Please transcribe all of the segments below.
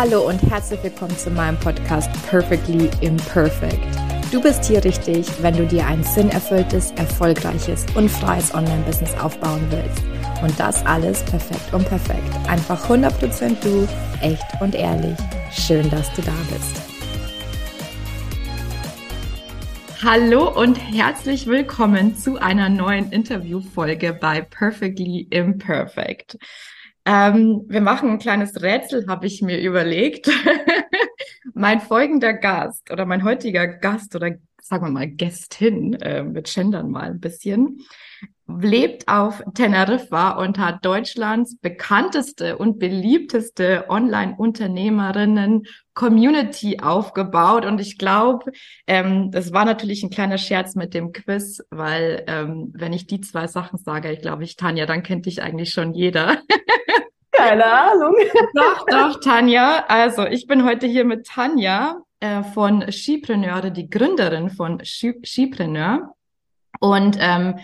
Hallo und herzlich willkommen zu meinem Podcast Perfectly Imperfect. Du bist hier richtig, wenn du dir ein sinnerfülltes, erfolgreiches und freies Online-Business aufbauen willst. Und das alles perfekt und perfekt. Einfach 100% du, echt und ehrlich. Schön, dass du da bist. Hallo und herzlich willkommen zu einer neuen Interviewfolge bei Perfectly Imperfect. Ähm, wir machen ein kleines Rätsel, habe ich mir überlegt. mein folgender Gast oder mein heutiger Gast oder sagen wir mal Gästin, äh, wir gendern mal ein bisschen, lebt auf Teneriffa und hat Deutschlands bekannteste und beliebteste Online-Unternehmerinnen Community aufgebaut. Und ich glaube, ähm, das war natürlich ein kleiner Scherz mit dem Quiz, weil ähm, wenn ich die zwei Sachen sage, ich glaube, ich Tanja, dann kennt dich eigentlich schon jeder. Keine Ahnung. Doch, doch, Tanja. Also ich bin heute hier mit Tanja äh, von Skipreneure, die Gründerin von Skipreneur. Und ähm,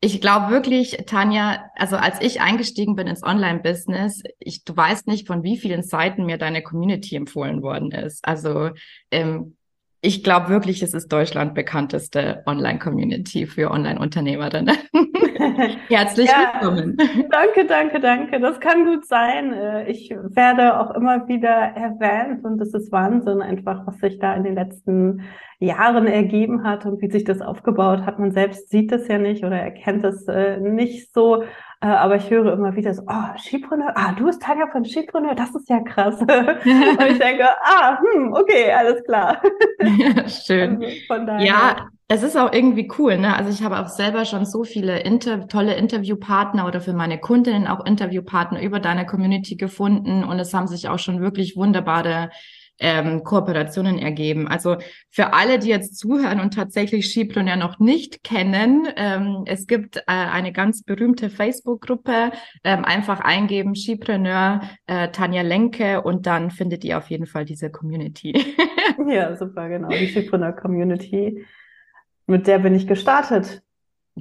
ich glaube wirklich, Tanja, also als ich eingestiegen bin ins Online-Business, ich, du weißt nicht, von wie vielen Seiten mir deine Community empfohlen worden ist. Also ähm, ich glaube wirklich, es ist Deutschland bekannteste Online-Community für Online-Unternehmerinnen. Herzlich ja, willkommen. Danke, danke, danke. Das kann gut sein. Äh, ich werde auch immer wieder erwähnt und es ist Wahnsinn einfach, was sich da in den letzten Jahren ergeben hat und wie sich das aufgebaut hat. Man selbst sieht es ja nicht oder erkennt es äh, nicht so. Äh, aber ich höre immer wieder so, oh, Skipreneur, ah, du bist Tanja von Skipreneur, das ist ja krass. und ich denke, ah, hm, okay, alles klar. Schön. Also ja, es ist auch irgendwie cool, ne? Also ich habe auch selber schon so viele Inter tolle Interviewpartner oder für meine Kundinnen auch Interviewpartner über deine Community gefunden und es haben sich auch schon wirklich wunderbare ähm, Kooperationen ergeben. Also für alle, die jetzt zuhören und tatsächlich Skipreneur noch nicht kennen, ähm, es gibt äh, eine ganz berühmte Facebook-Gruppe. Ähm, einfach eingeben Skipreneur äh, Tanja Lenke und dann findet ihr auf jeden Fall diese Community. ja, super, genau. Die Skipreneur Community. Mit der bin ich gestartet.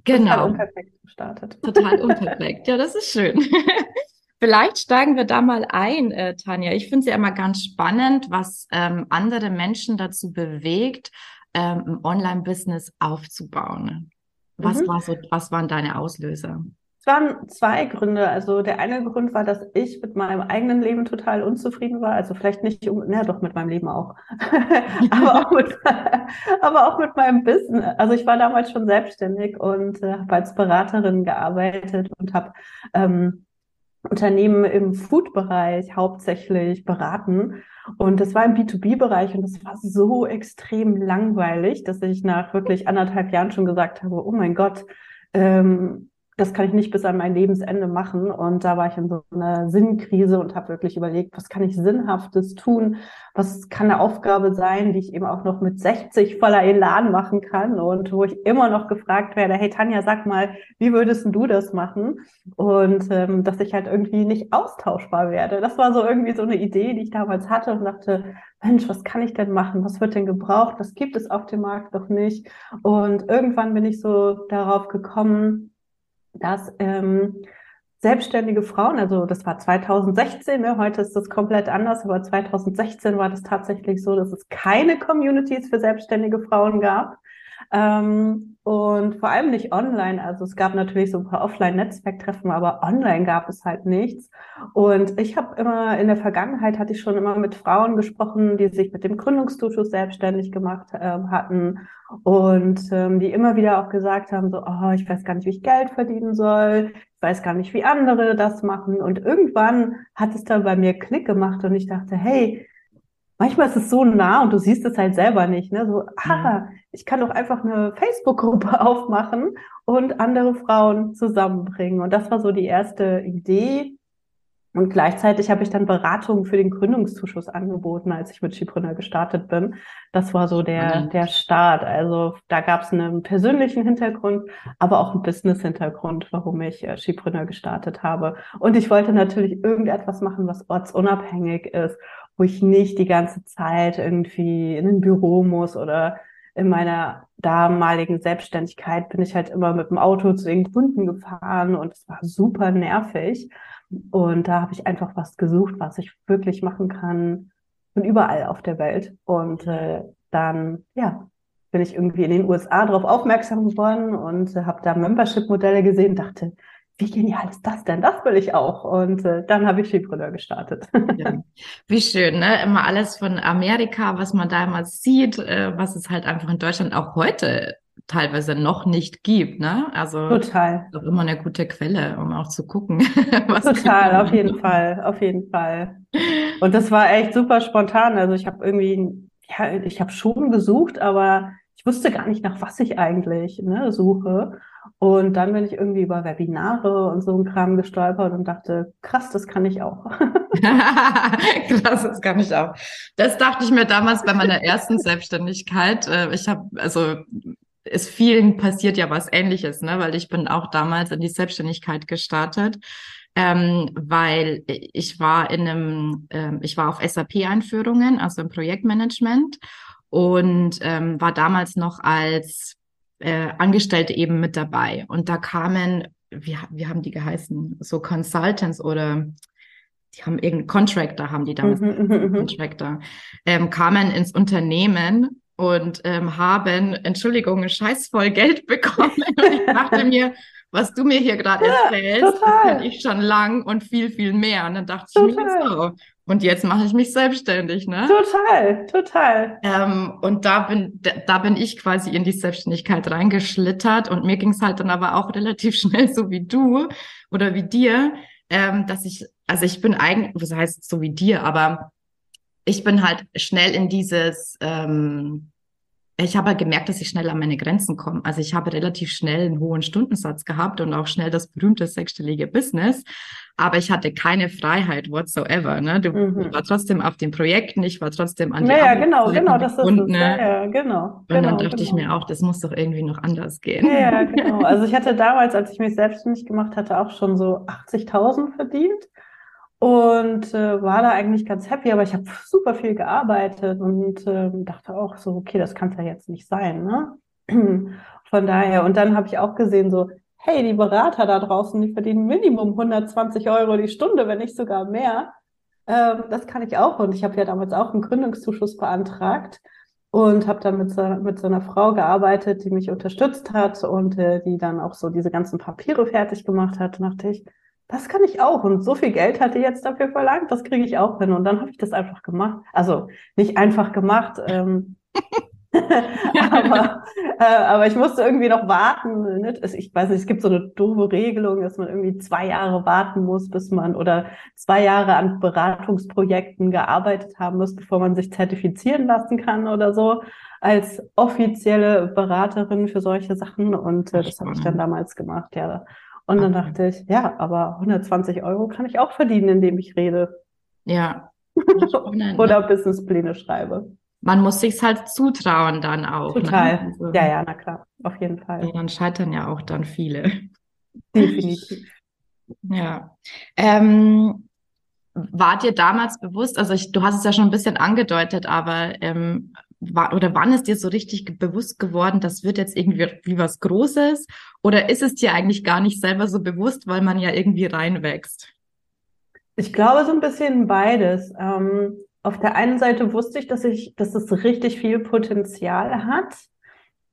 Genau. Total unperfekt gestartet. Total unperfekt. Ja, das ist schön. Vielleicht steigen wir da mal ein, äh, Tanja. Ich finde es ja immer ganz spannend, was ähm, andere Menschen dazu bewegt, ähm, ein Online-Business aufzubauen. Was mhm. war so, was waren deine Auslöser? Es waren zwei Gründe. Also der eine Grund war, dass ich mit meinem eigenen Leben total unzufrieden war. Also vielleicht nicht, na doch mit meinem Leben auch, aber, auch mit, aber auch mit meinem Business. Also ich war damals schon selbstständig und äh, habe als Beraterin gearbeitet und habe ähm, Unternehmen im Food-Bereich hauptsächlich beraten. Und das war im B2B-Bereich und das war so extrem langweilig, dass ich nach wirklich anderthalb Jahren schon gesagt habe, oh mein Gott, ähm, das kann ich nicht bis an mein Lebensende machen. Und da war ich in so einer Sinnkrise und habe wirklich überlegt, was kann ich Sinnhaftes tun? Was kann eine Aufgabe sein, die ich eben auch noch mit 60 voller Elan machen kann und wo ich immer noch gefragt werde, hey Tanja, sag mal, wie würdest du das machen? Und ähm, dass ich halt irgendwie nicht austauschbar werde. Das war so irgendwie so eine Idee, die ich damals hatte und dachte, Mensch, was kann ich denn machen? Was wird denn gebraucht? Was gibt es auf dem Markt noch nicht? Und irgendwann bin ich so darauf gekommen, dass ähm, selbstständige Frauen, also das war 2016, ne, heute ist das komplett anders, aber 2016 war das tatsächlich so, dass es keine Communities für selbstständige Frauen gab. Ähm, und vor allem nicht online. Also es gab natürlich so ein paar Offline-Netzwerktreffen, aber online gab es halt nichts. Und ich habe immer in der Vergangenheit hatte ich schon immer mit Frauen gesprochen, die sich mit dem Gründungszuschuss selbstständig gemacht ähm, hatten und ähm, die immer wieder auch gesagt haben, so, oh, ich weiß gar nicht, wie ich Geld verdienen soll, ich weiß gar nicht, wie andere das machen. Und irgendwann hat es dann bei mir Klick gemacht und ich dachte, hey, manchmal ist es so nah und du siehst es halt selber nicht. Ne? So, ah, ich kann doch einfach eine Facebook-Gruppe aufmachen und andere Frauen zusammenbringen. Und das war so die erste Idee. Und gleichzeitig habe ich dann Beratungen für den Gründungszuschuss angeboten, als ich mit Skipreneur gestartet bin. Das war so der, der Start. Also da gab es einen persönlichen Hintergrund, aber auch einen Business-Hintergrund, warum ich äh, Skipreneur gestartet habe. Und ich wollte natürlich irgendetwas machen, was ortsunabhängig ist wo ich nicht die ganze Zeit irgendwie in ein Büro muss oder in meiner damaligen Selbstständigkeit bin ich halt immer mit dem Auto zu den Kunden gefahren und es war super nervig. Und da habe ich einfach was gesucht, was ich wirklich machen kann, von überall auf der Welt. Und äh, dann, ja, bin ich irgendwie in den USA darauf aufmerksam geworden und äh, habe da Membership-Modelle gesehen, dachte, wie genial ist das denn? Das will ich auch. Und äh, dann habe ich Skipreneur gestartet. Ja. Wie schön, ne? Immer alles von Amerika, was man da immer sieht, äh, was es halt einfach in Deutschland auch heute teilweise noch nicht gibt, ne? Also total. Ist auch immer eine gute Quelle, um auch zu gucken. was total, auf jeden Fall, auf jeden Fall. Und das war echt super spontan. Also ich habe irgendwie, ja, ich habe schon gesucht, aber ich wusste gar nicht, nach was ich eigentlich ne, suche. Und dann bin ich irgendwie über Webinare und so ein Kram gestolpert und dachte, krass, das kann ich auch. krass, das kann ich auch. Das dachte ich mir damals bei meiner ersten Selbstständigkeit. Äh, ich habe, also es vielen passiert ja was ähnliches, ne? weil ich bin auch damals in die Selbstständigkeit gestartet. Ähm, weil ich war in einem, ähm, ich war auf SAP-Einführungen, also im Projektmanagement und ähm, war damals noch als äh, Angestellte eben mit dabei. Und da kamen, wie, wie haben die geheißen? So Consultants oder die haben irgendeinen Contractor, haben die damals, mhm, mhm, mhm, Contractor, ähm, kamen ins Unternehmen und ähm, haben, Entschuldigung, scheißvoll Geld bekommen. Und ich dachte mir, was du mir hier gerade ja, erzählst, kenne ich schon lang und viel, viel mehr. Und dann dachte total. ich mir so, und jetzt mache ich mich selbstständig, ne? Total, total. Ähm, und da bin, da bin ich quasi in die Selbstständigkeit reingeschlittert und mir ging es halt dann aber auch relativ schnell, so wie du oder wie dir, ähm, dass ich, also ich bin eigentlich, was heißt so wie dir, aber ich bin halt schnell in dieses, ähm, ich habe halt gemerkt, dass ich schnell an meine Grenzen komme. Also ich habe relativ schnell einen hohen Stundensatz gehabt und auch schnell das berühmte sechsstellige Business. Aber ich hatte keine Freiheit whatsoever. Ne? Du mhm. war trotzdem auf den Projekten, ich war trotzdem an die Ja, genau, genau, das ist es. Ne? Ja, ja, genau. Und genau, dann dachte genau. ich mir auch, das muss doch irgendwie noch anders gehen. Ja, genau. Also ich hatte damals, als ich mich selbstständig gemacht hatte, auch schon so 80.000 verdient und äh, war da eigentlich ganz happy, aber ich habe super viel gearbeitet und äh, dachte auch so, okay, das kann es ja jetzt nicht sein. Ne? Von daher, und dann habe ich auch gesehen, so, hey, die Berater da draußen, die verdienen Minimum 120 Euro die Stunde, wenn nicht sogar mehr. Ähm, das kann ich auch. Und ich habe ja damals auch einen Gründungszuschuss beantragt und habe dann mit so, mit so einer Frau gearbeitet, die mich unterstützt hat und äh, die dann auch so diese ganzen Papiere fertig gemacht hat. Und dachte ich, das kann ich auch. Und so viel Geld hat die jetzt dafür verlangt, das kriege ich auch hin. Und dann habe ich das einfach gemacht. Also nicht einfach gemacht. Ähm, aber, äh, aber ich musste irgendwie noch warten. Nicht? Ich weiß nicht, es gibt so eine doofe Regelung, dass man irgendwie zwei Jahre warten muss, bis man oder zwei Jahre an Beratungsprojekten gearbeitet haben muss, bevor man sich zertifizieren lassen kann oder so als offizielle Beraterin für solche Sachen. Und äh, das habe ich dann damals gemacht, ja. Und dann okay. dachte ich, ja, aber 120 Euro kann ich auch verdienen, indem ich rede. Ja. Oder ne? Businesspläne schreibe. Man muss sich's halt zutrauen dann auch. Ne? Total. Ne? Also, ja, ja, na klar, auf jeden Fall. dann scheitern ja auch dann viele. Definitiv. Ja. Ähm, war dir damals bewusst, also ich, du hast es ja schon ein bisschen angedeutet, aber ähm, oder wann ist dir so richtig bewusst geworden, das wird jetzt irgendwie wie was Großes? Oder ist es dir eigentlich gar nicht selber so bewusst, weil man ja irgendwie reinwächst? Ich glaube so ein bisschen beides. Ähm, auf der einen Seite wusste ich, dass ich, dass es richtig viel Potenzial hat.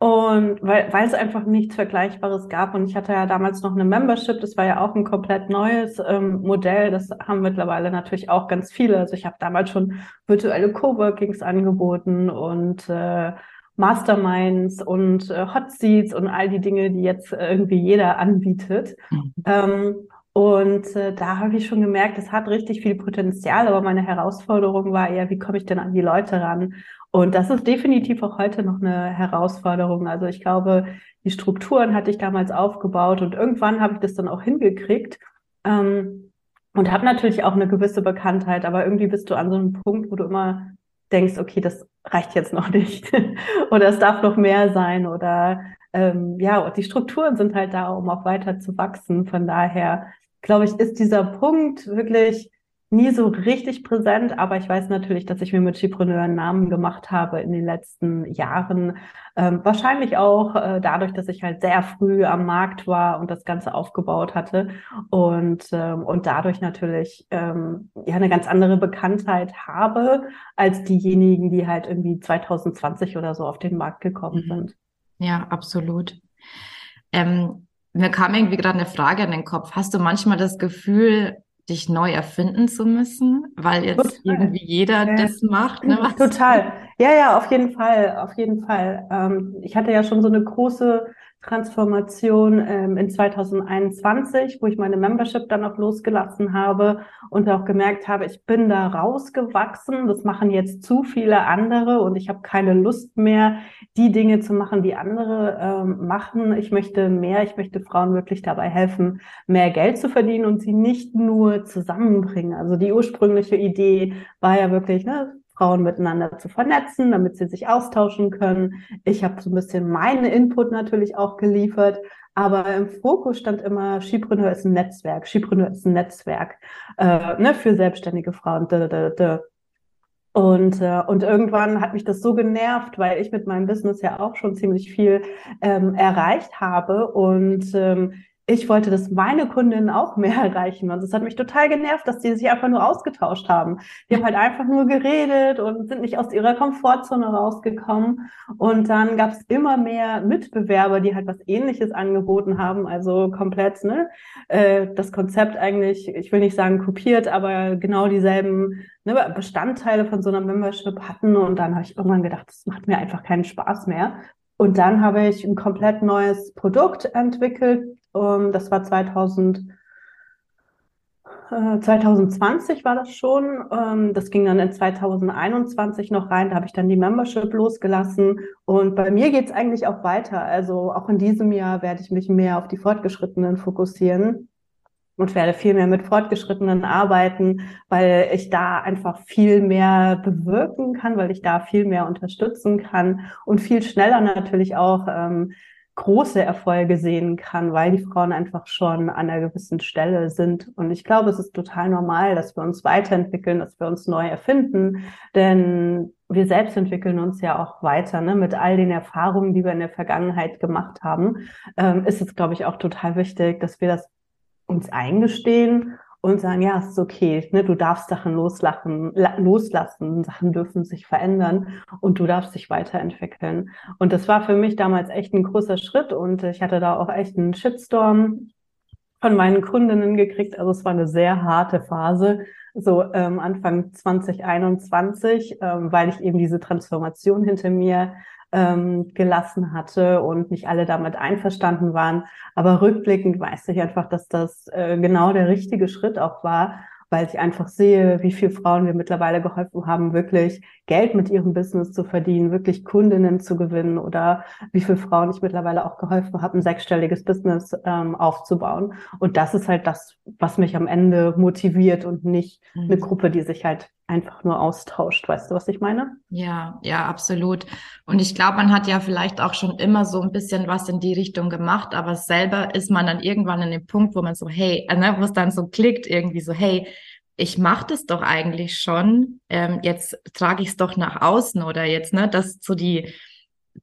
Und weil, weil es einfach nichts Vergleichbares gab. Und ich hatte ja damals noch eine Membership, das war ja auch ein komplett neues ähm, Modell. Das haben mittlerweile natürlich auch ganz viele. Also ich habe damals schon virtuelle Coworkings angeboten und äh, Masterminds und äh, Hot Seats und all die Dinge, die jetzt irgendwie jeder anbietet. Mhm. Ähm, und äh, da habe ich schon gemerkt, es hat richtig viel Potenzial, aber meine Herausforderung war eher, wie komme ich denn an die Leute ran? Und das ist definitiv auch heute noch eine Herausforderung. Also ich glaube, die Strukturen hatte ich damals aufgebaut und irgendwann habe ich das dann auch hingekriegt. Ähm, und habe natürlich auch eine gewisse Bekanntheit, aber irgendwie bist du an so einem Punkt, wo du immer denkst, okay, das reicht jetzt noch nicht oder es darf noch mehr sein oder ähm, ja, die Strukturen sind halt da, um auch weiter zu wachsen. Von daher glaube ich, ist dieser Punkt wirklich nie so richtig präsent, aber ich weiß natürlich, dass ich mir mit Skipreneur einen Namen gemacht habe in den letzten Jahren. Ähm, wahrscheinlich auch äh, dadurch, dass ich halt sehr früh am Markt war und das Ganze aufgebaut hatte und, ähm, und dadurch natürlich ähm, ja eine ganz andere Bekanntheit habe als diejenigen, die halt irgendwie 2020 oder so auf den Markt gekommen mhm. sind. Ja, absolut. Ähm, mir kam irgendwie gerade eine Frage in den Kopf. Hast du manchmal das Gefühl, dich neu erfinden zu müssen, weil jetzt Total. irgendwie jeder ja. das macht. Ne? Was? Total. Ja, ja, auf jeden Fall, auf jeden Fall. Ähm, ich hatte ja schon so eine große Transformation ähm, in 2021, wo ich meine Membership dann auch losgelassen habe und auch gemerkt habe, ich bin da rausgewachsen. Das machen jetzt zu viele andere und ich habe keine Lust mehr, die Dinge zu machen, die andere ähm, machen. Ich möchte mehr, ich möchte Frauen wirklich dabei helfen, mehr Geld zu verdienen und sie nicht nur zusammenbringen. Also die ursprüngliche Idee war ja wirklich, ne, Frauen miteinander zu vernetzen, damit sie sich austauschen können. Ich habe so ein bisschen meinen Input natürlich auch geliefert, aber im Fokus stand immer, Skipreneur ist ein Netzwerk, Skipreneur ist ein Netzwerk äh, ne, für selbstständige Frauen. Und, äh, und irgendwann hat mich das so genervt, weil ich mit meinem Business ja auch schon ziemlich viel ähm, erreicht habe und ähm, ich wollte, dass meine Kundinnen auch mehr erreichen. Und es hat mich total genervt, dass die sich einfach nur ausgetauscht haben. Die haben halt einfach nur geredet und sind nicht aus ihrer Komfortzone rausgekommen. Und dann gab es immer mehr Mitbewerber, die halt was Ähnliches angeboten haben. Also komplett, ne? Äh, das Konzept eigentlich, ich will nicht sagen kopiert, aber genau dieselben ne, Bestandteile von so einer Membership hatten. Und dann habe ich irgendwann gedacht, das macht mir einfach keinen Spaß mehr. Und dann habe ich ein komplett neues Produkt entwickelt, ähm, das war 2000, 2020 äh, war das schon. Ähm, das ging dann in 2021 noch rein. Da habe ich dann die Membership losgelassen. Und bei mir geht es eigentlich auch weiter. Also auch in diesem Jahr werde ich mich mehr auf die Fortgeschrittenen fokussieren und werde viel mehr mit Fortgeschrittenen arbeiten, weil ich da einfach viel mehr bewirken kann, weil ich da viel mehr unterstützen kann und viel schneller natürlich auch ähm, große Erfolge sehen kann, weil die Frauen einfach schon an einer gewissen Stelle sind. Und ich glaube, es ist total normal, dass wir uns weiterentwickeln, dass wir uns neu erfinden, denn wir selbst entwickeln uns ja auch weiter, ne? mit all den Erfahrungen, die wir in der Vergangenheit gemacht haben, ähm, ist es, glaube ich, auch total wichtig, dass wir das uns eingestehen und sagen, ja, ist okay, ne, du darfst Sachen loslachen, loslassen, Sachen dürfen sich verändern und du darfst dich weiterentwickeln. Und das war für mich damals echt ein großer Schritt und ich hatte da auch echt einen Shitstorm von meinen Kundinnen gekriegt. Also es war eine sehr harte Phase, so ähm, Anfang 2021, ähm, weil ich eben diese Transformation hinter mir ähm, gelassen hatte und nicht alle damit einverstanden waren. Aber rückblickend weiß ich einfach, dass das äh, genau der richtige Schritt auch war, weil ich einfach sehe, wie viele Frauen wir mittlerweile geholfen haben, wirklich Geld mit ihrem Business zu verdienen, wirklich Kundinnen zu gewinnen oder wie viele Frauen ich mittlerweile auch geholfen habe, ein sechsstelliges Business ähm, aufzubauen. Und das ist halt das, was mich am Ende motiviert und nicht mhm. eine Gruppe, die sich halt einfach nur austauscht. Weißt du, was ich meine? Ja, ja, absolut. Und ich glaube, man hat ja vielleicht auch schon immer so ein bisschen was in die Richtung gemacht, aber selber ist man dann irgendwann an dem Punkt, wo man so, hey, äh, ne, wo es dann so klickt, irgendwie so, hey, ich mache das doch eigentlich schon, ähm, jetzt trage ich es doch nach außen oder jetzt, ne, dass so die,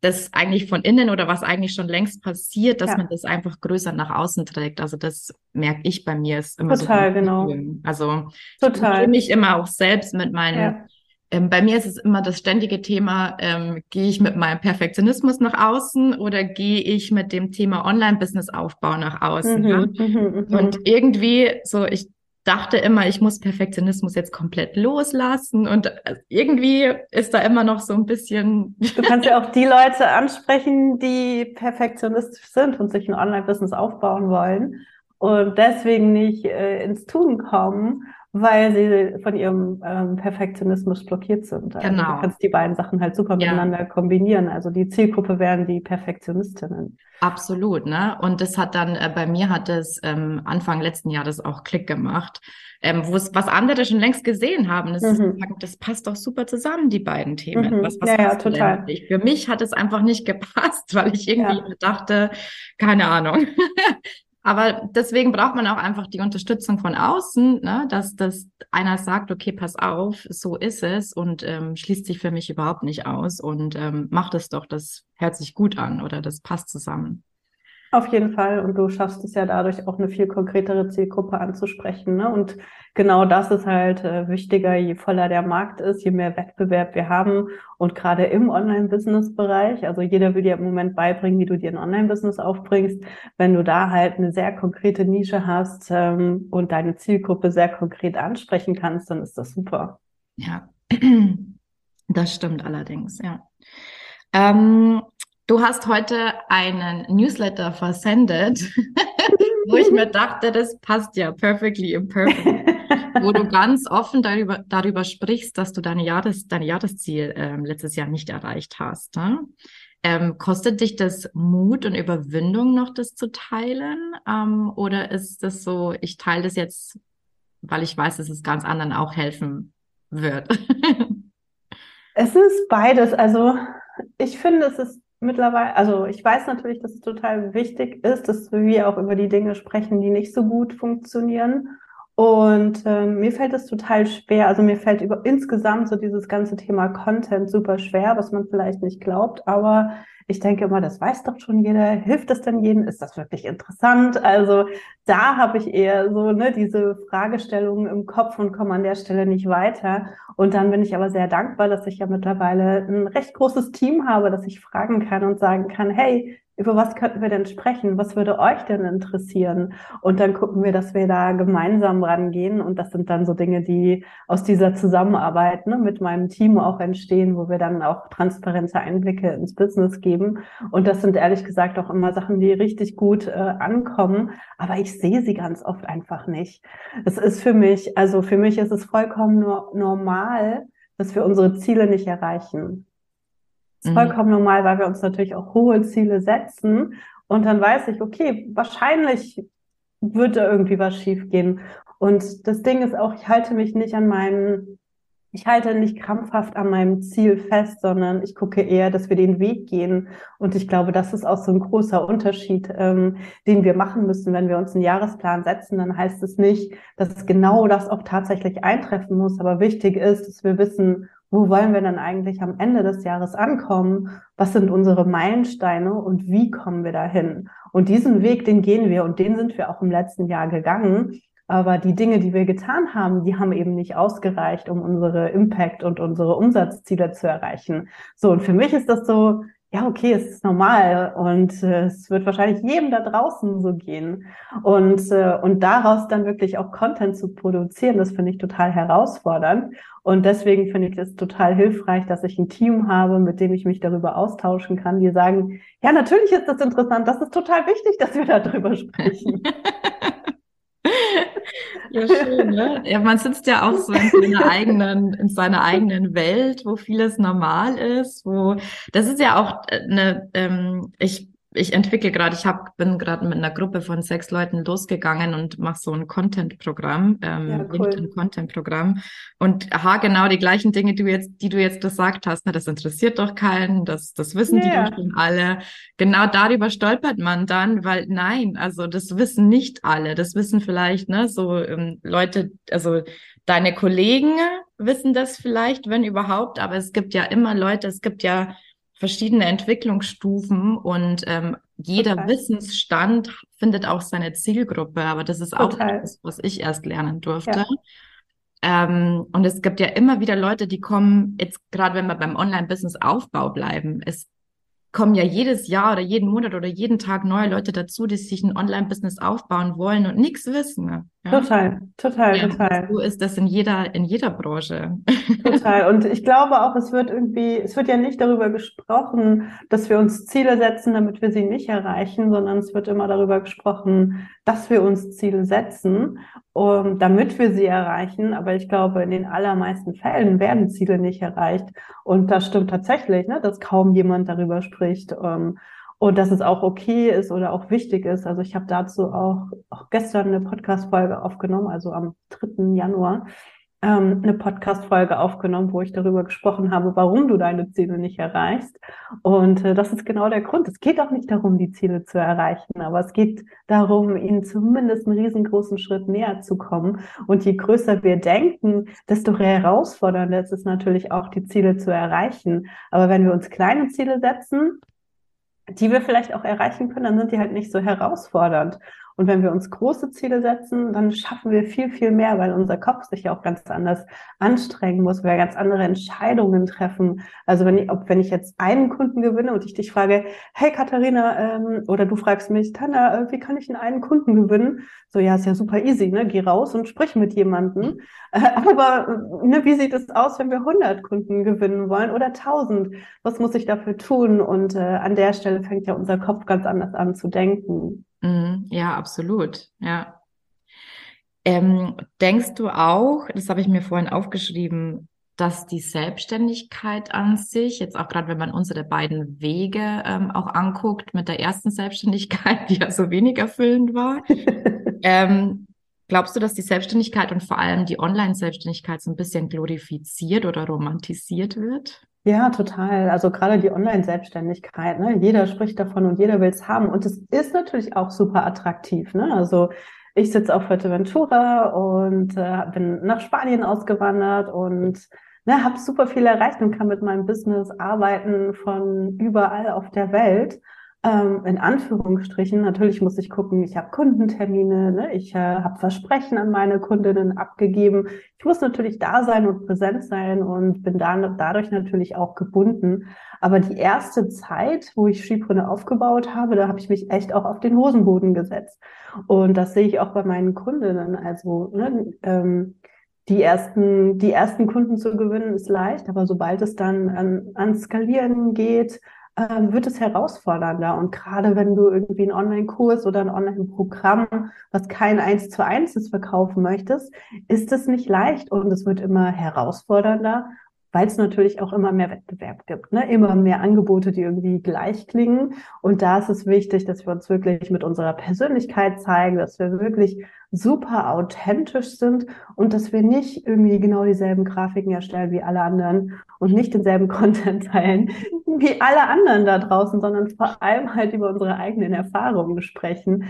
das eigentlich von innen oder was eigentlich schon längst passiert, dass ja. man das einfach größer nach außen trägt. Also das merke ich bei mir ist immer Total, so. genau. Also Total. ich mich immer auch selbst mit meinen ja. Ähm, bei mir ist es immer das ständige Thema, ähm, gehe ich mit meinem Perfektionismus nach außen oder gehe ich mit dem Thema Online-Business-Aufbau nach außen? Mhm, ne? mhm, mhm. Und irgendwie so, ich dachte immer, ich muss Perfektionismus jetzt komplett loslassen und äh, irgendwie ist da immer noch so ein bisschen. Du kannst ja auch die Leute ansprechen, die perfektionistisch sind und sich ein Online-Business aufbauen wollen und deswegen nicht äh, ins Tun kommen, weil sie von ihrem ähm, Perfektionismus blockiert sind. Also genau. Du kannst die beiden Sachen halt super ja. miteinander kombinieren. Also die Zielgruppe wären die Perfektionistinnen. Absolut, ne? Und das hat dann, äh, bei mir hat es ähm, Anfang letzten Jahres auch Klick gemacht, ähm, wo es was andere schon längst gesehen haben. Das, mhm. ist, das passt doch super zusammen, die beiden Themen. Mhm. Was, was ja, ja, total. Für mich hat es einfach nicht gepasst, weil ich irgendwie ja. dachte, keine Ahnung. Aber deswegen braucht man auch einfach die Unterstützung von außen, ne? dass, dass einer sagt, okay, pass auf, so ist es und ähm, schließt sich für mich überhaupt nicht aus und ähm, macht es doch, das hört sich gut an oder das passt zusammen. Auf jeden Fall. Und du schaffst es ja dadurch auch eine viel konkretere Zielgruppe anzusprechen. Ne? Und genau das ist halt äh, wichtiger, je voller der Markt ist, je mehr Wettbewerb wir haben. Und gerade im Online-Business-Bereich, also jeder will dir im Moment beibringen, wie du dir ein Online-Business aufbringst. Wenn du da halt eine sehr konkrete Nische hast ähm, und deine Zielgruppe sehr konkret ansprechen kannst, dann ist das super. Ja, das stimmt allerdings, ja. Ähm, Du hast heute einen Newsletter versendet, wo ich mir dachte, das passt ja perfectly imperfect, wo du ganz offen darüber, darüber sprichst, dass du deine Jahres, dein Jahresziel ähm, letztes Jahr nicht erreicht hast. Ne? Ähm, kostet dich das Mut und Überwindung noch, das zu teilen? Ähm, oder ist das so, ich teile das jetzt, weil ich weiß, dass es ganz anderen auch helfen wird? es ist beides. Also ich finde, es ist mittlerweile, also ich weiß natürlich, dass es total wichtig ist, dass wir auch über die Dinge sprechen, die nicht so gut funktionieren. Und ähm, mir fällt es total schwer, also mir fällt über insgesamt so dieses ganze Thema Content super schwer, was man vielleicht nicht glaubt, aber ich denke immer, das weiß doch schon jeder. Hilft das denn jedem? Ist das wirklich interessant? Also da habe ich eher so ne, diese Fragestellungen im Kopf und komme an der Stelle nicht weiter. Und dann bin ich aber sehr dankbar, dass ich ja mittlerweile ein recht großes Team habe, dass ich fragen kann und sagen kann, hey, über was könnten wir denn sprechen? Was würde euch denn interessieren? Und dann gucken wir, dass wir da gemeinsam rangehen. Und das sind dann so Dinge, die aus dieser Zusammenarbeit ne, mit meinem Team auch entstehen, wo wir dann auch transparente Einblicke ins Business geben. Und das sind ehrlich gesagt auch immer Sachen, die richtig gut äh, ankommen. Aber ich sehe sie ganz oft einfach nicht. Es ist für mich, also für mich ist es vollkommen nur normal, dass wir unsere Ziele nicht erreichen. Ist mhm. vollkommen normal, weil wir uns natürlich auch hohe Ziele setzen. Und dann weiß ich, okay, wahrscheinlich wird da irgendwie was schiefgehen. Und das Ding ist auch, ich halte mich nicht an meinem, ich halte nicht krampfhaft an meinem Ziel fest, sondern ich gucke eher, dass wir den Weg gehen. Und ich glaube, das ist auch so ein großer Unterschied, ähm, den wir machen müssen. Wenn wir uns einen Jahresplan setzen, dann heißt es nicht, dass genau das auch tatsächlich eintreffen muss. Aber wichtig ist, dass wir wissen, wo wollen wir dann eigentlich am Ende des Jahres ankommen? Was sind unsere Meilensteine und wie kommen wir dahin? Und diesen Weg, den gehen wir und den sind wir auch im letzten Jahr gegangen. Aber die Dinge, die wir getan haben, die haben eben nicht ausgereicht, um unsere Impact und unsere Umsatzziele zu erreichen. So, und für mich ist das so, ja, okay, es ist normal und äh, es wird wahrscheinlich jedem da draußen so gehen. Und, äh, und daraus dann wirklich auch Content zu produzieren, das finde ich total herausfordernd. Und deswegen finde ich es total hilfreich, dass ich ein Team habe, mit dem ich mich darüber austauschen kann, die sagen, ja, natürlich ist das interessant, das ist total wichtig, dass wir darüber sprechen. Ja, schön, ne? Ja, man sitzt ja auch so in seiner eigenen, in seiner eigenen Welt, wo vieles normal ist, wo das ist ja auch eine, ähm, ich ich entwickle gerade, ich hab, bin gerade mit einer Gruppe von sechs Leuten losgegangen und mache so ein Content-Programm, ähm, ja, cool. ein Content-Programm und ha, genau die gleichen Dinge, die du jetzt, die du jetzt gesagt hast, ne, das interessiert doch keinen, das, das wissen ja. die doch schon alle. Genau darüber stolpert man dann, weil nein, also das wissen nicht alle, das wissen vielleicht, ne, so ähm, Leute, also deine Kollegen wissen das vielleicht, wenn überhaupt, aber es gibt ja immer Leute, es gibt ja verschiedene Entwicklungsstufen und ähm, jeder Total. Wissensstand findet auch seine Zielgruppe, aber das ist auch etwas, was ich erst lernen durfte. Ja. Ähm, und es gibt ja immer wieder Leute, die kommen, jetzt gerade wenn wir beim Online-Business-Aufbau bleiben, es kommen ja jedes Jahr oder jeden Monat oder jeden Tag neue Leute dazu, die sich ein Online-Business aufbauen wollen und nichts wissen. Ja? Total, total, ja, total. So ist das in jeder, in jeder Branche. Total. Und ich glaube auch, es wird irgendwie, es wird ja nicht darüber gesprochen, dass wir uns Ziele setzen, damit wir sie nicht erreichen, sondern es wird immer darüber gesprochen, dass wir uns Ziele setzen, um, damit wir sie erreichen. Aber ich glaube, in den allermeisten Fällen werden Ziele nicht erreicht. Und das stimmt tatsächlich, ne, dass kaum jemand darüber spricht. Um, und dass es auch okay ist oder auch wichtig ist. Also ich habe dazu auch, auch gestern eine Podcast-Folge aufgenommen, also am 3. Januar. Ähm, eine Podcast-Folge aufgenommen, wo ich darüber gesprochen habe, warum du deine Ziele nicht erreichst. Und äh, das ist genau der Grund. Es geht auch nicht darum, die Ziele zu erreichen, aber es geht darum, ihnen zumindest einen riesengroßen Schritt näher zu kommen. Und je größer wir denken, desto herausfordernder ist es natürlich auch, die Ziele zu erreichen. Aber wenn wir uns kleine Ziele setzen, die wir vielleicht auch erreichen können, dann sind die halt nicht so herausfordernd. Und wenn wir uns große Ziele setzen, dann schaffen wir viel, viel mehr, weil unser Kopf sich ja auch ganz anders anstrengen muss, weil wir ganz andere Entscheidungen treffen. Also wenn ich, ob wenn ich jetzt einen Kunden gewinne und ich dich frage, hey Katharina, ähm, oder du fragst mich, Tanja, äh, wie kann ich denn einen Kunden gewinnen? So, ja, ist ja super easy, ne? Geh raus und sprich mit jemandem. Äh, aber ne, wie sieht es aus, wenn wir 100 Kunden gewinnen wollen oder 1000? Was muss ich dafür tun? Und äh, an der Stelle fängt ja unser Kopf ganz anders an zu denken. Mhm, ja, absolut. Ja. Ähm, denkst du auch, das habe ich mir vorhin aufgeschrieben, dass die Selbstständigkeit an sich, jetzt auch gerade wenn man unsere beiden Wege ähm, auch anguckt, mit der ersten Selbstständigkeit, die ja so wenig erfüllend war, ähm, glaubst du, dass die Selbstständigkeit und vor allem die Online-Selbstständigkeit so ein bisschen glorifiziert oder romantisiert wird? Ja, total. Also gerade die Online-Selbstständigkeit, ne? Jeder spricht davon und jeder will es haben. Und es ist natürlich auch super attraktiv. Ne? Also ich sitze auf Fuerteventura und äh, bin nach Spanien ausgewandert und ne, habe super viel erreicht und kann mit meinem Business arbeiten von überall auf der Welt ähm, in Anführungsstrichen. Natürlich muss ich gucken, ich habe Kundentermine, ne? ich äh, habe Versprechen an meine Kundinnen abgegeben. Ich muss natürlich da sein und präsent sein und bin da, dadurch natürlich auch gebunden. Aber die erste Zeit, wo ich Skibrünne aufgebaut habe, da habe ich mich echt auch auf den Hosenboden gesetzt. Und das sehe ich auch bei meinen Kundinnen. Also ne, ähm, die ersten, die ersten Kunden zu gewinnen ist leicht, aber sobald es dann an, an Skalieren geht, ähm, wird es herausfordernder. Und gerade wenn du irgendwie einen Online-Kurs oder ein Online-Programm, was kein Eins zu eins ist, verkaufen möchtest, ist es nicht leicht und es wird immer herausfordernder weil es natürlich auch immer mehr Wettbewerb gibt, ne? immer mehr Angebote, die irgendwie gleich klingen. Und da ist es wichtig, dass wir uns wirklich mit unserer Persönlichkeit zeigen, dass wir wirklich super authentisch sind und dass wir nicht irgendwie genau dieselben Grafiken erstellen wie alle anderen und nicht denselben Content teilen wie alle anderen da draußen, sondern vor allem halt über unsere eigenen Erfahrungen sprechen,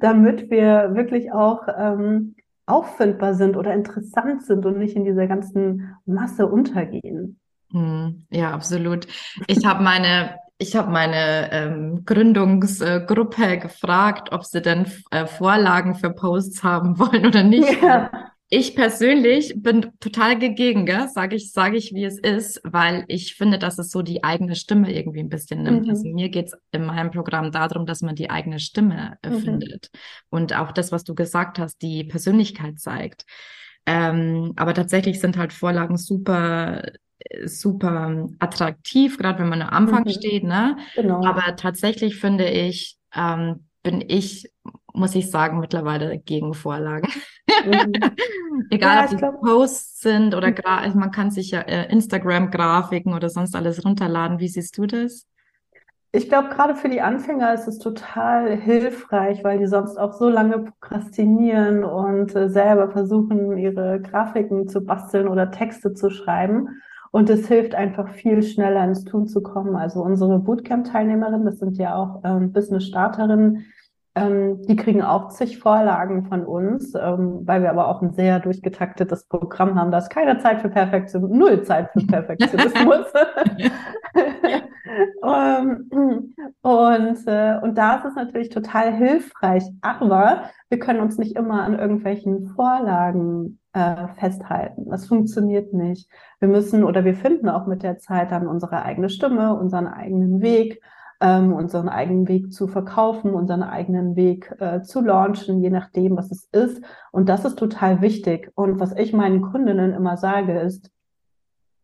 damit wir wirklich auch ähm, auffindbar sind oder interessant sind und nicht in dieser ganzen Masse untergehen. Hm, ja, absolut. Ich habe meine, ich habe meine ähm, Gründungsgruppe gefragt, ob sie denn äh, Vorlagen für Posts haben wollen oder nicht. Ja. Ich persönlich bin total gegen, sage ich, sage ich, wie es ist, weil ich finde, dass es so die eigene Stimme irgendwie ein bisschen nimmt. Mhm. Also mir geht's in meinem Programm darum, dass man die eigene Stimme äh, mhm. findet und auch das, was du gesagt hast, die Persönlichkeit zeigt. Ähm, aber tatsächlich sind halt Vorlagen super super attraktiv, gerade wenn man am Anfang mhm. steht, ne? Genau. Aber tatsächlich finde ich, ähm, bin ich, muss ich sagen, mittlerweile gegen Vorlagen. Mhm. Egal, ja, ob die glaub... Posts sind oder mhm. also man kann sich ja äh, Instagram-Grafiken oder sonst alles runterladen. Wie siehst du das? Ich glaube, gerade für die Anfänger ist es total hilfreich, weil die sonst auch so lange prokrastinieren und äh, selber versuchen, ihre Grafiken zu basteln oder Texte zu schreiben. Und es hilft einfach viel schneller ins Tun zu kommen. Also unsere Bootcamp-Teilnehmerinnen, das sind ja auch ähm, Business-Starterinnen, ähm, die kriegen auch zig Vorlagen von uns, ähm, weil wir aber auch ein sehr durchgetaktetes Programm haben. Da ist keine Zeit für Perfektion, null Zeit für Perfektionismus. um, und, äh, und da ist es natürlich total hilfreich. Aber wir können uns nicht immer an irgendwelchen Vorlagen äh, festhalten. Das funktioniert nicht. Wir müssen oder wir finden auch mit der Zeit dann unsere eigene Stimme, unseren eigenen Weg ähm, unseren eigenen Weg zu verkaufen, unseren eigenen Weg äh, zu launchen, je nachdem, was es ist. Und das ist total wichtig. Und was ich meinen Kundinnen immer sage, ist,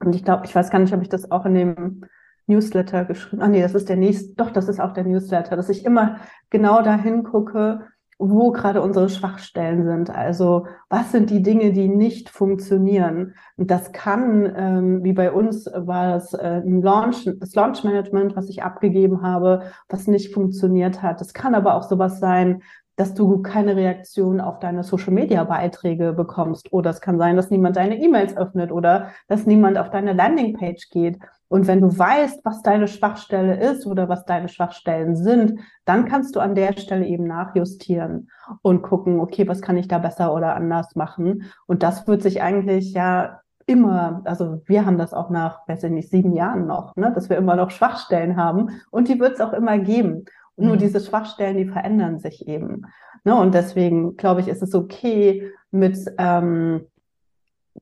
und ich glaube, ich weiß gar nicht, ob ich das auch in dem Newsletter geschrieben, ah nee, das ist der nächste, doch, das ist auch der Newsletter, dass ich immer genau dahin gucke, wo gerade unsere Schwachstellen sind. Also was sind die Dinge, die nicht funktionieren? Und das kann, ähm, wie bei uns war es äh, ein Launch, das Launch Management, was ich abgegeben habe, was nicht funktioniert hat. Das kann aber auch sowas sein dass du keine Reaktion auf deine Social-Media-Beiträge bekommst. Oder es kann sein, dass niemand deine E-Mails öffnet oder dass niemand auf deine Landingpage geht. Und wenn du weißt, was deine Schwachstelle ist oder was deine Schwachstellen sind, dann kannst du an der Stelle eben nachjustieren und gucken, okay, was kann ich da besser oder anders machen? Und das wird sich eigentlich ja immer, also wir haben das auch nach, weiß ich nicht, sieben Jahren noch, ne, dass wir immer noch Schwachstellen haben und die wird es auch immer geben. Und nur mhm. diese Schwachstellen, die verändern sich eben. Ne, und deswegen glaube ich, ist es okay, mit ähm,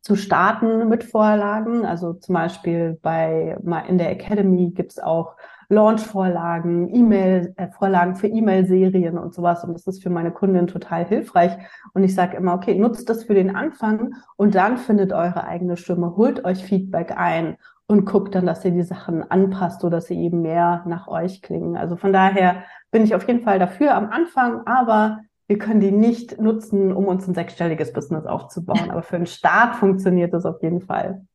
zu starten mit Vorlagen. Also zum Beispiel bei in der Academy gibt's auch Launch-Vorlagen, E-Mail, äh, Vorlagen für E-Mail-Serien und sowas. Und das ist für meine Kundin total hilfreich. Und ich sage immer, okay, nutzt das für den Anfang und dann findet eure eigene Stimme, holt euch Feedback ein und guckt dann, dass ihr die Sachen anpasst oder dass sie eben mehr nach euch klingen. Also von daher bin ich auf jeden Fall dafür am Anfang, aber wir können die nicht nutzen, um uns ein sechsstelliges Business aufzubauen. Aber für einen Start funktioniert das auf jeden Fall.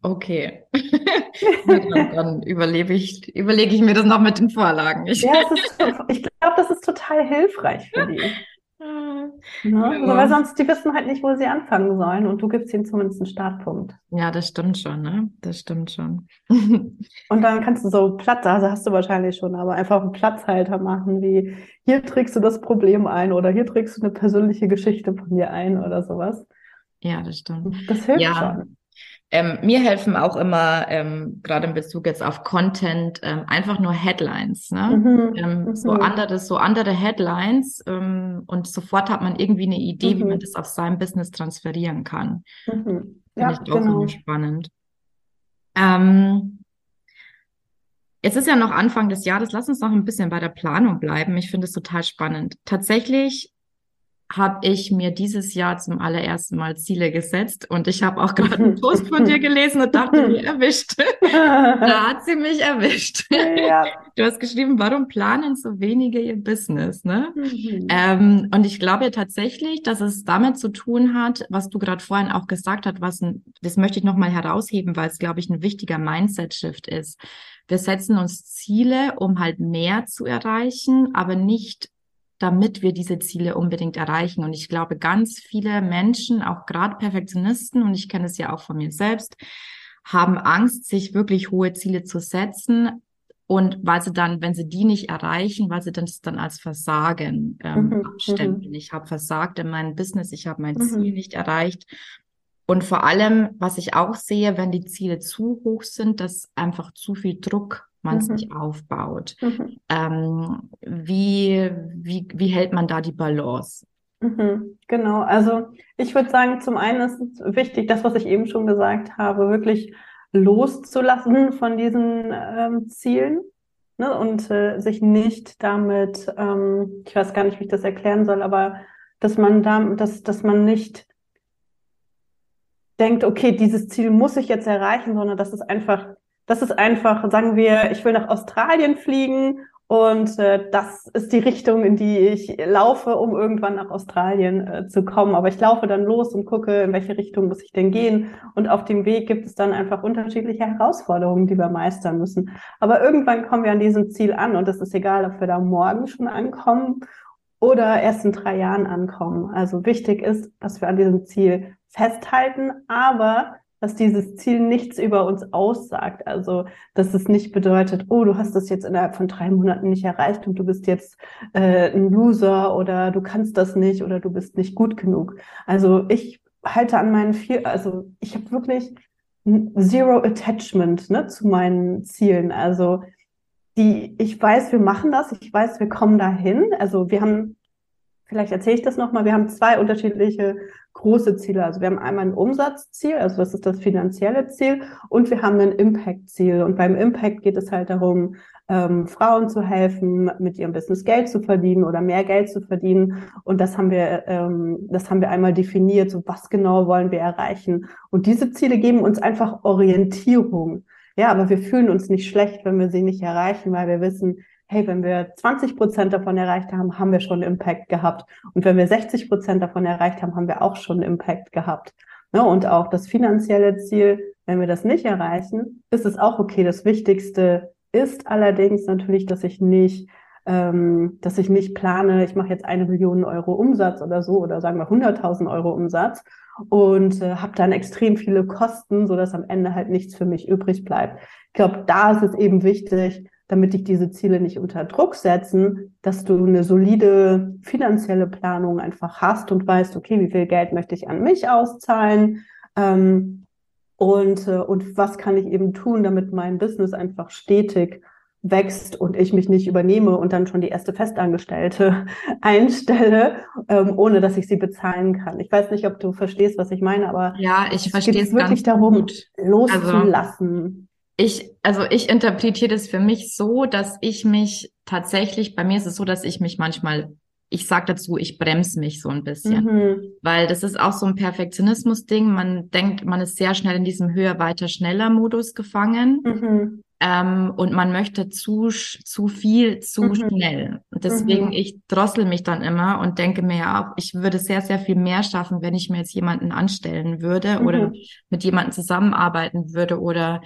Okay. dann, dann überlebe ich, überlege ich mir das noch mit den Vorlagen. Ja, ist, ich glaube, das ist total hilfreich für die. Ne? Ja. Also, weil sonst, die wissen halt nicht, wo sie anfangen sollen und du gibst ihnen zumindest einen Startpunkt. Ja, das stimmt schon, ne? Das stimmt schon. und dann kannst du so Platz, also hast du wahrscheinlich schon, aber einfach einen Platzhalter machen, wie hier trägst du das Problem ein oder hier trägst du eine persönliche Geschichte von dir ein oder sowas. Ja, das stimmt. Das hilft ja. schon. Ähm, mir helfen auch immer, ähm, gerade in Bezug jetzt auf Content, ähm, einfach nur Headlines. Ne? Mhm. Ähm, mhm. So andere, so andere Headlines ähm, und sofort hat man irgendwie eine Idee, mhm. wie man mhm. das auf sein Business transferieren kann. Mhm. Ja, Finde ich auch genau. spannend. Ähm, Jetzt ist ja noch Anfang des Jahres. Lass uns noch ein bisschen bei der Planung bleiben. Ich finde es total spannend. Tatsächlich habe ich mir dieses Jahr zum allerersten Mal Ziele gesetzt und ich habe auch gerade einen Post von dir gelesen und dachte mir erwischt. da hat sie mich erwischt. Ja. Du hast geschrieben, warum planen so wenige ihr Business? Ne? Mhm. Ähm, und ich glaube tatsächlich, dass es damit zu tun hat, was du gerade vorhin auch gesagt hast, was ein, das möchte ich nochmal herausheben, weil es, glaube ich, ein wichtiger Mindset-Shift ist. Wir setzen uns Ziele, um halt mehr zu erreichen, aber nicht damit wir diese Ziele unbedingt erreichen. Und ich glaube, ganz viele Menschen, auch gerade Perfektionisten, und ich kenne es ja auch von mir selbst, haben Angst, sich wirklich hohe Ziele zu setzen. Und weil sie dann, wenn sie die nicht erreichen, weil sie das dann als Versagen ähm, mhm, abstempeln. Mhm. Ich habe versagt in meinem Business, ich habe mein mhm. Ziel nicht erreicht. Und vor allem, was ich auch sehe, wenn die Ziele zu hoch sind, dass einfach zu viel Druck man es mhm. nicht aufbaut. Mhm. Ähm, wie, wie, wie hält man da die Balance? Mhm, genau, also ich würde sagen, zum einen ist es wichtig, das, was ich eben schon gesagt habe, wirklich loszulassen von diesen ähm, Zielen ne, und äh, sich nicht damit, ähm, ich weiß gar nicht, wie ich das erklären soll, aber dass man da, dass, dass man nicht denkt, okay, dieses Ziel muss ich jetzt erreichen, sondern dass es einfach das ist einfach, sagen wir, ich will nach Australien fliegen und äh, das ist die Richtung, in die ich laufe, um irgendwann nach Australien äh, zu kommen. Aber ich laufe dann los und gucke, in welche Richtung muss ich denn gehen. Und auf dem Weg gibt es dann einfach unterschiedliche Herausforderungen, die wir meistern müssen. Aber irgendwann kommen wir an diesem Ziel an und es ist egal, ob wir da morgen schon ankommen oder erst in drei Jahren ankommen. Also wichtig ist, dass wir an diesem Ziel festhalten, aber dass dieses Ziel nichts über uns aussagt. Also, dass es nicht bedeutet, oh, du hast das jetzt innerhalb von drei Monaten nicht erreicht und du bist jetzt äh, ein Loser oder du kannst das nicht oder du bist nicht gut genug. Also ich halte an meinen vier, also ich habe wirklich Zero Attachment ne, zu meinen Zielen. Also die, ich weiß, wir machen das, ich weiß, wir kommen dahin. Also wir haben Vielleicht erzähle ich das nochmal. Wir haben zwei unterschiedliche große Ziele. Also wir haben einmal ein Umsatzziel, also das ist das finanzielle Ziel, und wir haben ein Impact-Ziel. Und beim Impact geht es halt darum, ähm, Frauen zu helfen, mit ihrem Business Geld zu verdienen oder mehr Geld zu verdienen. Und das haben wir, ähm, das haben wir einmal definiert. So was genau wollen wir erreichen? Und diese Ziele geben uns einfach Orientierung. Ja, aber wir fühlen uns nicht schlecht, wenn wir sie nicht erreichen, weil wir wissen, hey, wenn wir 20 Prozent davon erreicht haben, haben wir schon Impact gehabt. Und wenn wir 60 Prozent davon erreicht haben, haben wir auch schon Impact gehabt. Ne? Und auch das finanzielle Ziel, wenn wir das nicht erreichen, ist es auch okay. Das Wichtigste ist allerdings natürlich, dass ich nicht ähm, dass ich nicht plane, ich mache jetzt eine Million Euro Umsatz oder so oder sagen wir 100.000 Euro Umsatz und äh, habe dann extrem viele Kosten, so dass am Ende halt nichts für mich übrig bleibt. Ich glaube, da ist es eben wichtig, damit dich diese Ziele nicht unter Druck setzen, dass du eine solide finanzielle Planung einfach hast und weißt, okay, wie viel Geld möchte ich an mich auszahlen ähm, und, äh, und was kann ich eben tun, damit mein Business einfach stetig wächst und ich mich nicht übernehme und dann schon die erste Festangestellte einstelle, ähm, ohne dass ich sie bezahlen kann. Ich weiß nicht, ob du verstehst, was ich meine, aber ja, ich verstehe es wirklich darum, gut. loszulassen. Also, ich, also ich interpretiere das für mich so, dass ich mich tatsächlich, bei mir ist es so, dass ich mich manchmal ich sag dazu, ich bremse mich so ein bisschen, mhm. weil das ist auch so ein Perfektionismus-Ding. Man denkt, man ist sehr schnell in diesem höher, weiter, schneller Modus gefangen. Mhm. Ähm, und man möchte zu, zu viel, zu mhm. schnell. Und deswegen, mhm. ich drossel mich dann immer und denke mir ja auch, ich würde sehr, sehr viel mehr schaffen, wenn ich mir jetzt jemanden anstellen würde oder mhm. mit jemandem zusammenarbeiten würde oder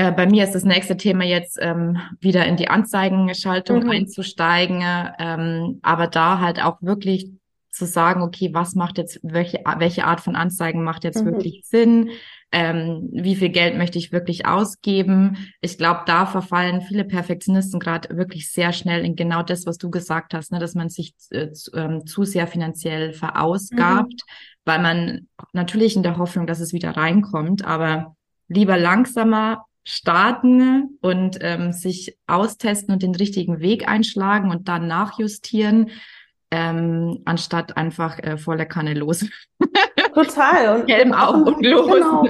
äh, bei mir ist das nächste Thema jetzt ähm, wieder in die Anzeigenschaltung mhm. einzusteigen, ähm, aber da halt auch wirklich zu sagen, okay, was macht jetzt, welche, welche Art von Anzeigen macht jetzt mhm. wirklich Sinn? ähm, wie viel Geld möchte ich wirklich ausgeben. Ich glaube, da verfallen viele Perfektionisten gerade wirklich sehr schnell in genau das, was du gesagt hast, ne, dass man sich äh, zu, ähm, zu sehr finanziell verausgabt, mhm. weil man natürlich in der Hoffnung, dass es wieder reinkommt, aber lieber langsamer starten und ähm, sich austesten und den richtigen Weg einschlagen und dann nachjustieren, ähm, anstatt einfach äh, voller Kanne los. Total. Und Helm auf und los. Genau.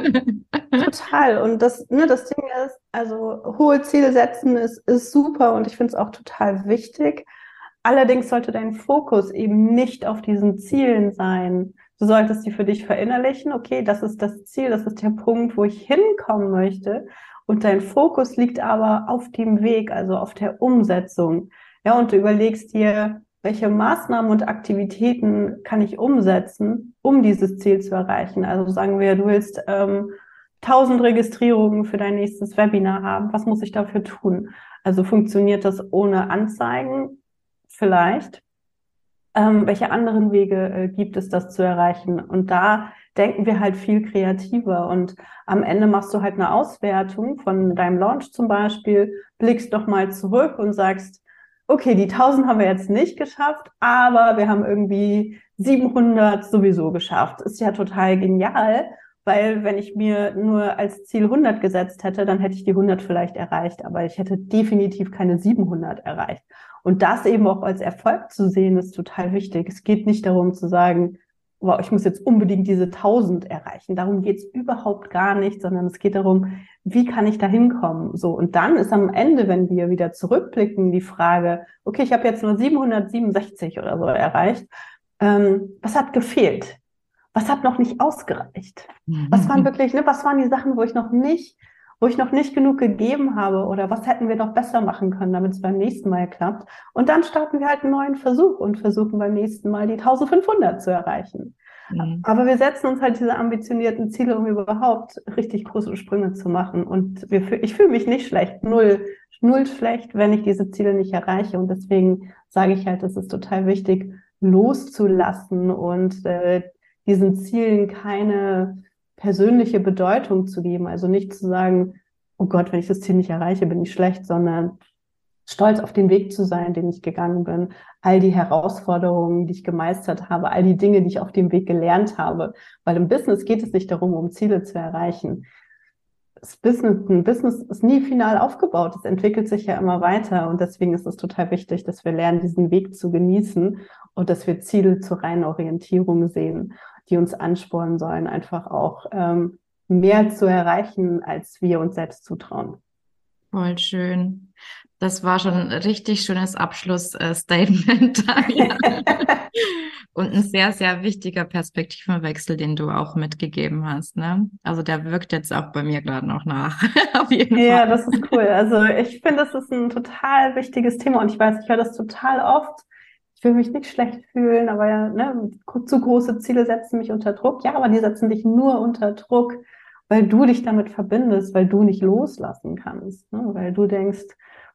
Total. Und das, ne, das Ding ist, also hohe Ziele setzen ist, ist super und ich finde es auch total wichtig. Allerdings sollte dein Fokus eben nicht auf diesen Zielen sein. Du solltest die für dich verinnerlichen. Okay, das ist das Ziel, das ist der Punkt, wo ich hinkommen möchte. Und dein Fokus liegt aber auf dem Weg, also auf der Umsetzung. Ja, und du überlegst dir, welche Maßnahmen und Aktivitäten kann ich umsetzen, um dieses Ziel zu erreichen? Also sagen wir, du willst ähm, 1000 Registrierungen für dein nächstes Webinar haben. Was muss ich dafür tun? Also funktioniert das ohne Anzeigen? Vielleicht. Ähm, welche anderen Wege äh, gibt es, das zu erreichen? Und da denken wir halt viel kreativer. Und am Ende machst du halt eine Auswertung von deinem Launch zum Beispiel, blickst doch mal zurück und sagst, okay, die 1000 haben wir jetzt nicht geschafft, aber wir haben irgendwie 700 sowieso geschafft. Ist ja total genial, weil wenn ich mir nur als Ziel 100 gesetzt hätte, dann hätte ich die 100 vielleicht erreicht, aber ich hätte definitiv keine 700 erreicht. Und das eben auch als Erfolg zu sehen, ist total wichtig. Es geht nicht darum zu sagen, wow, ich muss jetzt unbedingt diese 1000 erreichen. Darum geht's überhaupt gar nicht, sondern es geht darum, wie kann ich da hinkommen? So, und dann ist am Ende, wenn wir wieder zurückblicken, die Frage, okay, ich habe jetzt nur 767 oder so erreicht. Ähm, was hat gefehlt? Was hat noch nicht ausgereicht? Was waren wirklich, ne, was waren die Sachen, wo ich noch nicht, wo ich noch nicht genug gegeben habe oder was hätten wir noch besser machen können, damit es beim nächsten Mal klappt? Und dann starten wir halt einen neuen Versuch und versuchen beim nächsten Mal die 1500 zu erreichen. Mhm. Aber wir setzen uns halt diese ambitionierten Ziele, um überhaupt richtig große Sprünge zu machen. Und wir, ich fühle mich nicht schlecht, null, null schlecht, wenn ich diese Ziele nicht erreiche. Und deswegen sage ich halt, es ist total wichtig, loszulassen und äh, diesen Zielen keine persönliche Bedeutung zu geben. Also nicht zu sagen, oh Gott, wenn ich das Ziel nicht erreiche, bin ich schlecht, sondern stolz auf den Weg zu sein, den ich gegangen bin, all die Herausforderungen, die ich gemeistert habe, all die Dinge, die ich auf dem Weg gelernt habe. Weil im Business geht es nicht darum, um Ziele zu erreichen. Das Business, ein Business ist nie final aufgebaut. Es entwickelt sich ja immer weiter. Und deswegen ist es total wichtig, dass wir lernen, diesen Weg zu genießen und dass wir Ziele zur reinen Orientierung sehen, die uns anspornen sollen, einfach auch ähm, mehr zu erreichen, als wir uns selbst zutrauen. Voll schön. Das war schon ein richtig schönes Abschlussstatement. Und ein sehr, sehr wichtiger Perspektivenwechsel, den du auch mitgegeben hast. Ne? Also der wirkt jetzt auch bei mir gerade noch nach. Auf jeden Fall. Ja, das ist cool. Also ich finde, das ist ein total wichtiges Thema und ich weiß, ich höre das total oft. Ich will mich nicht schlecht fühlen, aber ja, ne, zu große Ziele setzen mich unter Druck. Ja, aber die setzen dich nur unter Druck, weil du dich damit verbindest, weil du nicht loslassen kannst, ne? weil du denkst,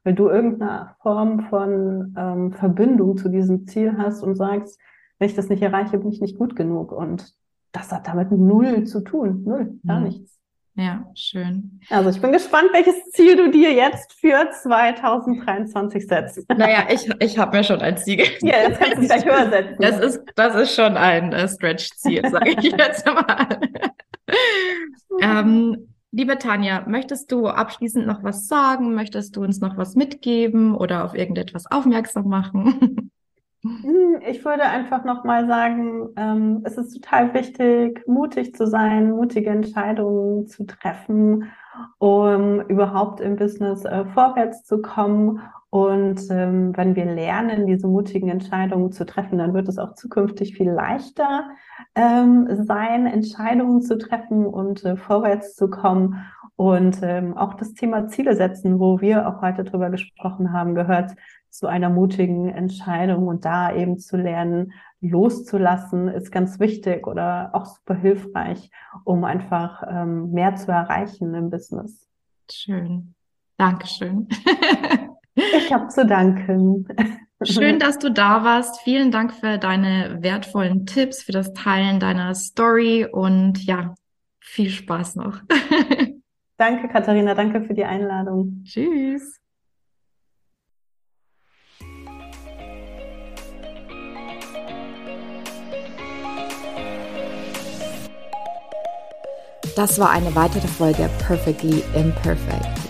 weil du irgendeine Form von ähm, Verbindung zu diesem Ziel hast und sagst, wenn ich das nicht erreiche, bin ich nicht gut genug. Und das hat damit null zu tun. Null, gar mhm. nichts. Ja, schön. Also ich bin gespannt, welches Ziel du dir jetzt für 2023 setzt. Naja, ich, ich habe mir schon ein Ziel gesetzt. Ja, jetzt kannst du es gleich höher setzen. Das ist, das ist schon ein äh, Stretch-Ziel, sage ich jetzt mal. ähm, liebe Tanja, möchtest du abschließend noch was sagen? Möchtest du uns noch was mitgeben oder auf irgendetwas aufmerksam machen? Hm, ich würde einfach nochmal sagen, ähm, es ist total wichtig, mutig zu sein, mutige Entscheidungen zu treffen, um überhaupt im Business äh, vorwärts zu kommen. Und ähm, wenn wir lernen, diese mutigen Entscheidungen zu treffen, dann wird es auch zukünftig viel leichter ähm, sein, Entscheidungen zu treffen und äh, vorwärts zu kommen. Und ähm, auch das Thema Ziele setzen, wo wir auch heute drüber gesprochen haben, gehört zu einer mutigen Entscheidung und da eben zu lernen, loszulassen, ist ganz wichtig oder auch super hilfreich, um einfach ähm, mehr zu erreichen im Business. Schön. Dankeschön. ich habe zu danken. Schön, dass du da warst. Vielen Dank für deine wertvollen Tipps, für das Teilen deiner Story und ja, viel Spaß noch. danke, Katharina. Danke für die Einladung. Tschüss. Das war eine weitere Folge Perfectly Imperfect,